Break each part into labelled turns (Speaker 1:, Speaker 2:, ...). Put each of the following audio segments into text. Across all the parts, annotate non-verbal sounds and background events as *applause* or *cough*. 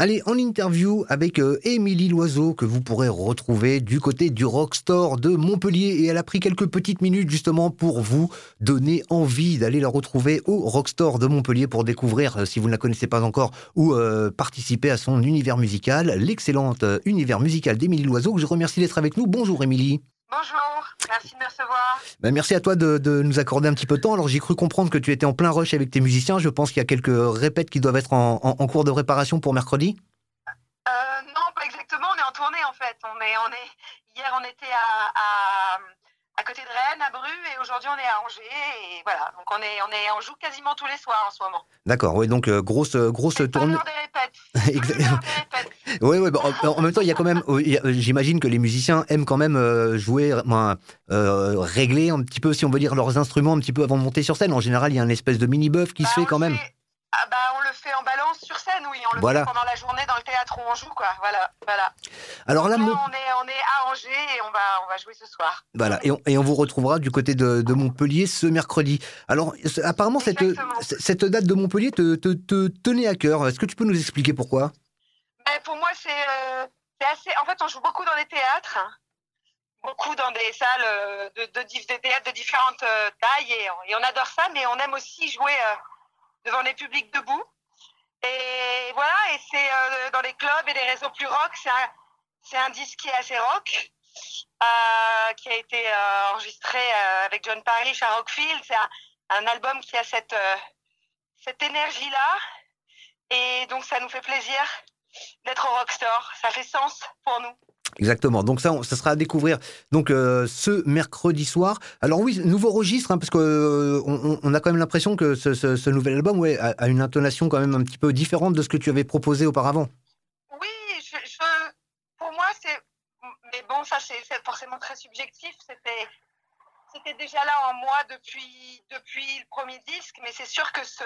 Speaker 1: Allez, en interview avec euh, Émilie Loiseau, que vous pourrez retrouver du côté du Rockstore de Montpellier. Et elle a pris quelques petites minutes justement pour vous donner envie d'aller la retrouver au Rockstore de Montpellier pour découvrir, euh, si vous ne la connaissez pas encore, ou euh, participer à son univers musical, l'excellente univers musical d'Émilie Loiseau, que je remercie d'être avec nous. Bonjour Émilie.
Speaker 2: Bonjour, merci de me recevoir.
Speaker 1: Ben, merci à toi de, nous accorder un petit peu de temps. Alors j'ai cru comprendre que tu étais en plein rush avec tes musiciens. Je pense qu'il y a quelques répètes qui doivent être en, cours de réparation pour mercredi.
Speaker 2: Euh, non, pas exactement. On est en tournée en fait. On est, on est... Hier on était à à côté de Rennes, à Bru, et aujourd'hui on est à Angers, et voilà. Donc on est, on est, on joue quasiment tous les soirs en ce moment.
Speaker 1: D'accord, oui, donc euh, grosse, grosse tournée. *laughs*
Speaker 2: Exactement.
Speaker 1: Oui, oui, en, même temps, il y a quand même, euh, j'imagine que les musiciens aiment quand même jouer, régler un petit peu, si on veut dire, leurs instruments un petit peu avant de monter sur scène. En général, il y a une espèce de mini buff qui se bah, fait quand même.
Speaker 2: Ah bah, on le fait en balance sur scène, oui. On le fait pendant la journée dans le théâtre où on joue, quoi. Voilà, voilà.
Speaker 1: Alors là,
Speaker 2: on, est, on est à Angers et on va, on va jouer ce soir.
Speaker 1: Voilà, et on, et on vous retrouvera du côté de, de, Montpellier ce mercredi. Alors, apparemment, cette, cette date de Montpellier te, te, te tenait à cœur. Est-ce que tu peux nous expliquer pourquoi?
Speaker 2: Pour moi, euh, c'est assez. En fait, on joue beaucoup dans les théâtres. Hein. beaucoup dans des salles euh, de, de, de, différentes euh, tailles et, on adore ça, mais on aime aussi jouer devant les publics debout. Et voilà, et c'est dans les clubs et les réseaux plus rock, c'est un, un disque qui est assez rock, qui a été enregistré avec John Parrish à Rockfield. C'est un, un, album qui a cette, cette énergie-là. Et donc, ça nous fait plaisir d'être au Rockstore. Ça fait sens pour nous.
Speaker 1: Exactement. Donc ça, ça sera à découvrir. Donc euh, ce mercredi soir. Alors oui, nouveau registre, hein, parce qu'on euh, on, a quand même l'impression que ce, nouvel album, ouais, a, une intonation quand même un petit peu différente de ce que tu avais proposé auparavant.
Speaker 2: Oui, je, pour moi, c'est. Mais bon, ça c'est forcément très subjectif. C'était. C'était déjà là en moi depuis, depuis le premier disque, mais c'est sûr que ce,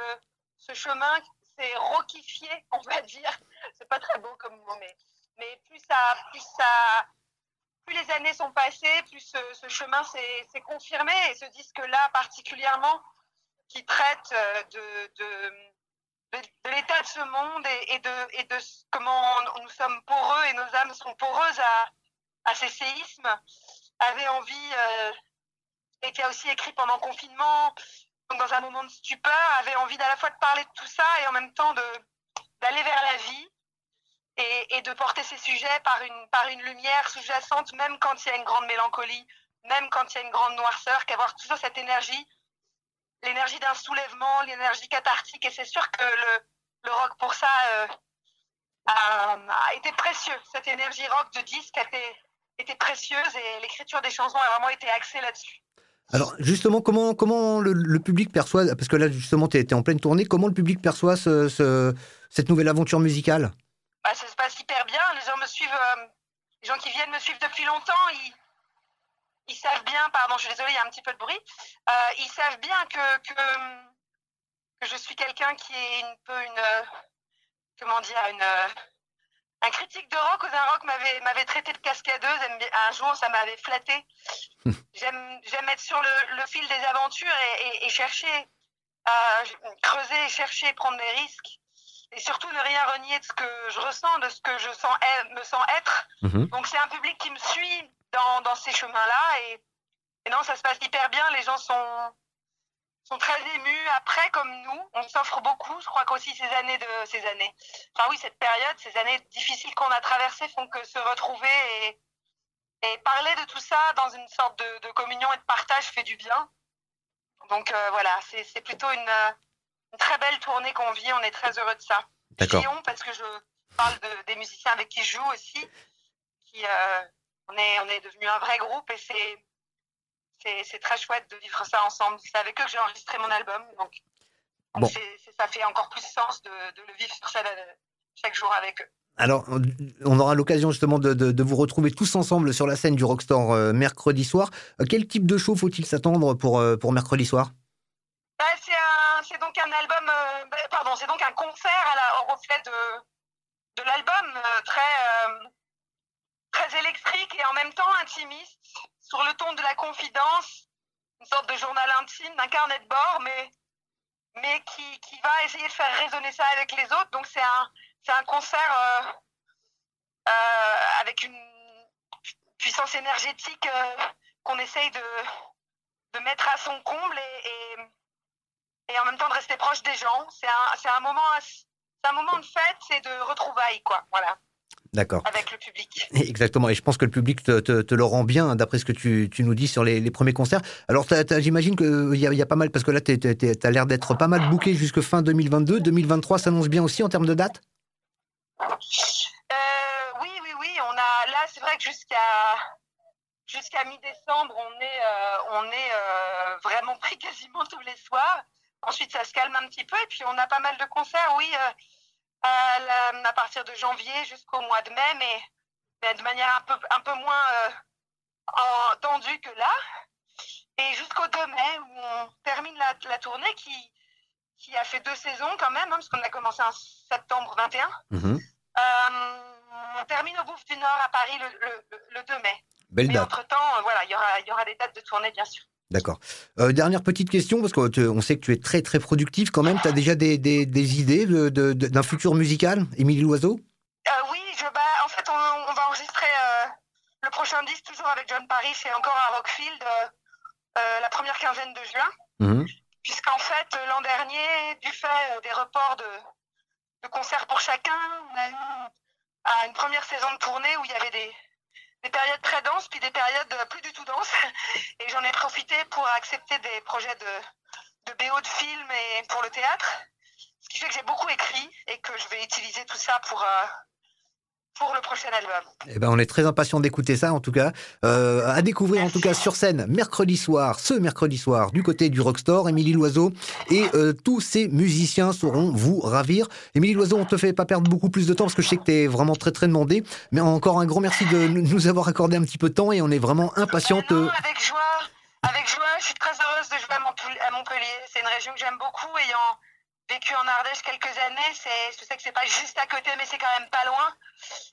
Speaker 2: ce chemin s'est roquifié, on va dire. C'est pas très beau comme mot, mais mais plus ça, plus ça, plus les années sont passées, plus ce, chemin s'est confirmé. Et ce disque-là, particulièrement, qui traite euh, de, de, de, l'état de ce monde et, de, et de comment nous sommes poreux et nos âmes sont poreuses à, à ces séismes, avait envie, euh, était aussi écrit pendant confinement, dans un moment de stupeur, avait envie à la fois de parler de tout ça et en même temps d'aller vers la vie et, de porter ces sujets par une, par une lumière sous-jacente, même quand il y a une grande mélancolie, même quand il y a une grande noirceur, qu'avoir toujours cette énergie, l'énergie d'un soulèvement, l'énergie cathartique. Et c'est sûr que le, le rock, pour ça, euh, a, a, été précieux. Cette énergie rock de disque a été, été précieuse et l'écriture des chansons a vraiment été axée là-dessus.
Speaker 1: Alors justement, comment, comment le, public perçoit, parce que là justement tu étais en pleine tournée, comment le public perçoit ce, ce, cette nouvelle aventure musicale?
Speaker 2: Bah, ça se passe hyper bien. Les gens me suivent, euh, les gens qui viennent me suivre depuis longtemps, ils, savent bien, pardon, je suis désolée, il y a un petit peu de bruit, euh, ils savent bien que, je suis quelqu'un qui est un peu une, comment dire, une, un critique de rock. Un rock m'avait, m'avait traité de cascadeuse. Un jour, ça m'avait flatté. *laughs* j'aime, j'aime être sur le, le, fil des aventures et, et, et chercher, euh, creuser, chercher, prendre des risques et surtout ne rien renier de ce que je ressens, de ce que je sens, me sens être. Mhm. Donc c'est un public qui me suit dans, dans ces chemins-là et, et, non, ça se passe hyper bien. Les gens sont, sont très émus. Après, comme nous, on s'offre beaucoup. Je crois qu'aussi ces années de ces années, enfin oui, cette période, ces années difficiles qu'on a traversées font que se retrouver et, et parler de tout ça dans une sorte de, de communion et de partage fait du bien. Donc euh, voilà, c'est plutôt une une très belle tournée qu'on vit. On est très heureux de ça.
Speaker 1: D'accord.
Speaker 2: parce que je parle de, des musiciens avec qui je joue aussi. Qui, euh, on est, on est devenu un vrai groupe et c'est, c'est, très chouette de vivre ça ensemble. C'est avec eux que j'ai enregistré mon album. Donc, bon. ça fait encore plus sens de, de le vivre sur euh, chaque jour avec eux.
Speaker 1: Alors, on aura l'occasion justement de, de, de, vous retrouver tous ensemble sur la scène du Rockstore euh, mercredi soir. Euh, quel type de show faut-il s'attendre pour, euh, pour mercredi soir?
Speaker 2: Bah, C'est donc un album, ben, pardon, c'est donc un concert à la, au reflet de, de l'album très, très électrique et en même temps intimiste, sur le ton de la confidence, une sorte de journal intime, d'un carnet de bord, mais, mais qui, va essayer de faire résonner ça avec les autres. Donc c'est un, c'est un concert avec une puissance énergétique qu'on essaye de, mettre à son comble et, en même temps de rester proche des gens. C'est un, un, moment, un moment de fête et de retrouvailles, quoi. Voilà.
Speaker 1: D'accord.
Speaker 2: Avec le public.
Speaker 1: Exactement. Et je pense que le public te, te, le rend bien, d'après ce que tu, tu, nous dis sur les, les premiers concerts. Alors, j'imagine qu'il y, a, y a pas mal, parce que là, tu as l'air d'être pas mal booké jusque fin 2022. 2023 s'annonce bien aussi en termes de date?
Speaker 2: Euh, Oui, oui, oui. On a, là, c'est vrai que jusqu'à jusqu'à mi-décembre, on est, euh, on est euh, vraiment *laughs* pris quasiment tous les soirs. Ensuite, ça se calme un petit peu. Et puis, on a pas mal de concerts, oui, euh, à, à, partir de janvier jusqu'au mois de mai, mais, mais, de manière un peu, un peu moins en, tendue que là. Et jusqu'au 2 mai, où on termine la, la, tournée qui, qui a fait deux saisons quand même, hein, parce qu'on a commencé en septembre 21. Mmh. on termine au Bouffe du Nord à Paris le, le, le 2 mai.
Speaker 1: Belle
Speaker 2: Mais entre-temps, euh, voilà, il y aura, y aura des dates de tournée, bien sûr.
Speaker 1: D'accord. Euh, dernière petite question, parce qu'on sait que tu es très très productif quand même. Tu as déjà des, des, des idées d'un de, de, futur musical, Émilie Loiseau?
Speaker 2: Euh, Oui, je, bah, en fait, on, on va enregistrer euh, le prochain disque toujours avec John Paris et encore à Rockfield la première quinzaine de juin. Mmh. Puisqu'en fait, l'an dernier, du fait des reports de, de concerts pour chacun, on a eu une première saison de tournée où il y avait des, des périodes très denses, puis des périodes plus du tout denses. *laughs* Et j'en ai profité pour accepter des projets de, de BO de films et pour le théâtre. Ce qui fait que j'ai beaucoup écrit et que je vais utiliser tout ça pour, euh, pour le prochain album.
Speaker 1: Eh ben, on est très impatient d'écouter ça, en tout cas. Euh, à découvrir, en tout cas, sur scène, mercredi soir, ce mercredi soir, du côté du Rockstore, Émilie Loiseau. Et euh, tous ces musiciens sauront vous ravir. Émilie Loiseau, on te fait pas perdre beaucoup plus de temps parce que je sais que tu es vraiment très, très demandé. Mais encore un grand merci de nous avoir accordé un petit peu de temps et on est vraiment impatiente.
Speaker 2: Avec joie. Avec joie, je suis très heureuse de jouer à Montpellier. C'est une région que j'aime beaucoup, ayant vécu en Ardèche quelques années. Je sais que c'est pas *laughs* juste à côté, mais c'est quand même pas loin.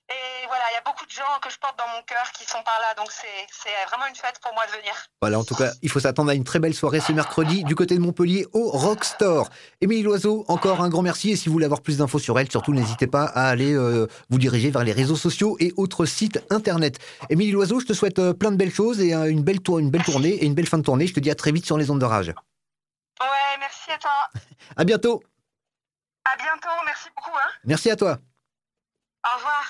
Speaker 2: Et voilà, il y a beaucoup de gens que je porte dans mon cœur qui sont par là, donc c'est vraiment une fête pour moi de venir.
Speaker 1: Voilà, en tout cas, il faut s'attendre à une très belle soirée ce mercredi du côté de Montpellier au Rockstore. Émilie Loiseau, encore un grand merci. Et si vous voulez avoir plus d'infos sur elle, surtout n'hésitez pas à aller euh, vous diriger vers les réseaux sociaux et autres sites internet. Émilie Loiseau, je te souhaite euh, plein de belles choses et euh, une, belle tour, une belle tournée et une belle fin de tournée. Je te dis à très vite sur les ondes de rage.
Speaker 2: Merci à toi.
Speaker 1: à bientôt.
Speaker 2: À bientôt, merci beaucoup. Hein.
Speaker 1: Merci à toi.
Speaker 2: Au revoir.